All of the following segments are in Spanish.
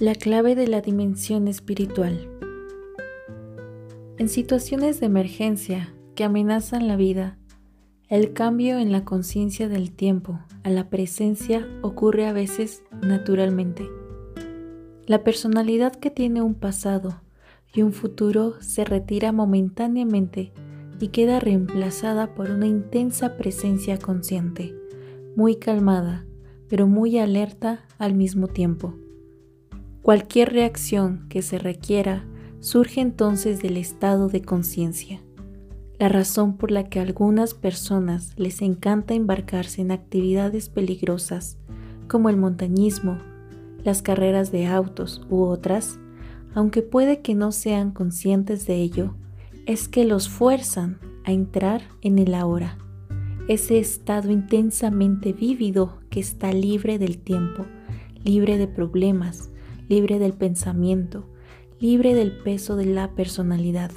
La clave de la dimensión espiritual. En situaciones de emergencia que amenazan la vida, el cambio en la conciencia del tiempo a la presencia ocurre a veces naturalmente. La personalidad que tiene un pasado y un futuro se retira momentáneamente y queda reemplazada por una intensa presencia consciente, muy calmada, pero muy alerta al mismo tiempo. Cualquier reacción que se requiera surge entonces del estado de conciencia. La razón por la que a algunas personas les encanta embarcarse en actividades peligrosas, como el montañismo, las carreras de autos u otras, aunque puede que no sean conscientes de ello, es que los fuerzan a entrar en el ahora, ese estado intensamente vívido que está libre del tiempo, libre de problemas, libre del pensamiento, libre del peso de la personalidad.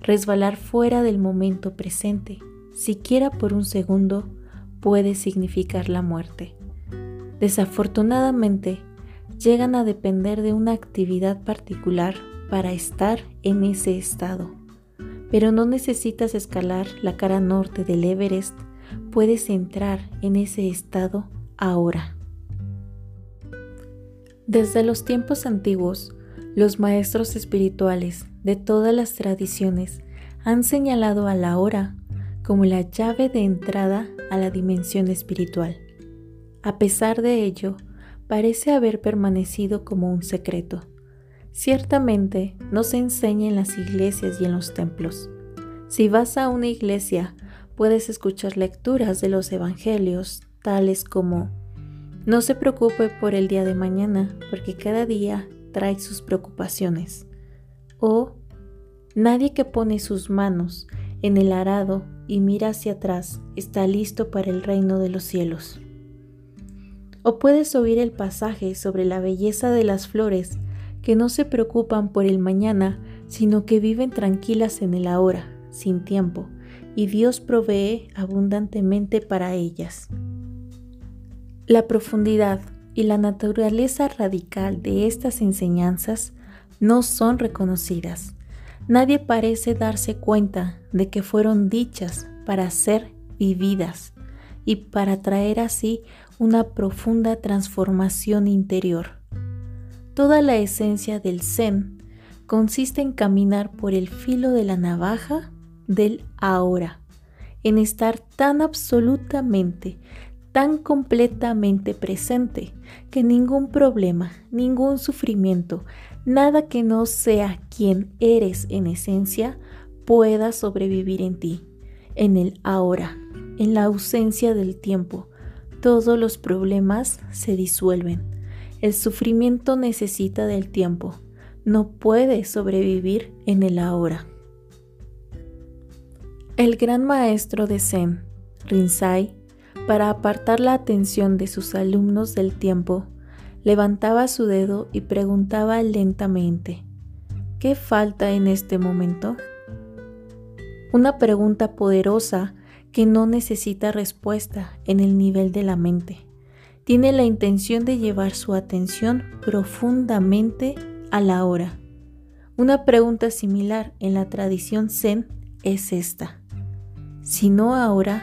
Resbalar fuera del momento presente, siquiera por un segundo, puede significar la muerte. Desafortunadamente, llegan a depender de una actividad particular para estar en ese estado. Pero no necesitas escalar la cara norte del Everest, puedes entrar en ese estado ahora. Desde los tiempos antiguos, los maestros espirituales de todas las tradiciones han señalado a la hora como la llave de entrada a la dimensión espiritual. A pesar de ello, parece haber permanecido como un secreto. Ciertamente no se enseña en las iglesias y en los templos. Si vas a una iglesia, puedes escuchar lecturas de los evangelios, tales como No se preocupe por el día de mañana, porque cada día trae sus preocupaciones. O Nadie que pone sus manos en el arado y mira hacia atrás está listo para el reino de los cielos. O puedes oír el pasaje sobre la belleza de las flores que no se preocupan por el mañana, sino que viven tranquilas en el ahora, sin tiempo, y Dios provee abundantemente para ellas. La profundidad y la naturaleza radical de estas enseñanzas no son reconocidas. Nadie parece darse cuenta de que fueron dichas para ser vividas y para traer así una profunda transformación interior. Toda la esencia del Zen consiste en caminar por el filo de la navaja del ahora, en estar tan absolutamente, tan completamente presente que ningún problema, ningún sufrimiento, nada que no sea quien eres en esencia pueda sobrevivir en ti, en el ahora, en la ausencia del tiempo, todos los problemas se disuelven. El sufrimiento necesita del tiempo. No puede sobrevivir en el ahora. El gran maestro de Zen, Rinzai, para apartar la atención de sus alumnos del tiempo, levantaba su dedo y preguntaba lentamente, ¿qué falta en este momento? Una pregunta poderosa que no necesita respuesta en el nivel de la mente. Tiene la intención de llevar su atención profundamente a la hora. Una pregunta similar en la tradición zen es esta. Si no ahora,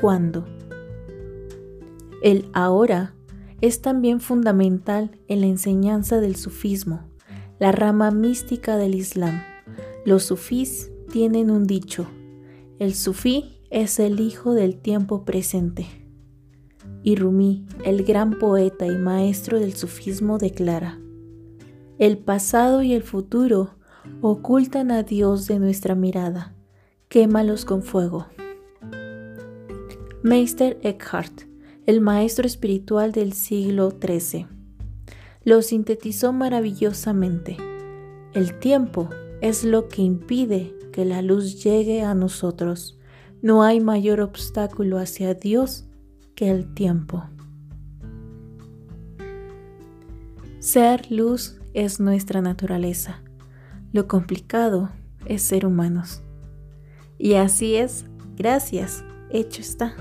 ¿cuándo? El ahora es también fundamental en la enseñanza del sufismo, la rama mística del Islam. Los sufís tienen un dicho, el sufí es el hijo del tiempo presente. Y Rumi, el gran poeta y maestro del sufismo, declara, el pasado y el futuro ocultan a Dios de nuestra mirada, quémalos con fuego. Meister Eckhart, el maestro espiritual del siglo XIII, lo sintetizó maravillosamente. El tiempo es lo que impide que la luz llegue a nosotros no hay mayor obstáculo hacia Dios que el tiempo. Ser luz es nuestra naturaleza. Lo complicado es ser humanos. Y así es, gracias, hecho está.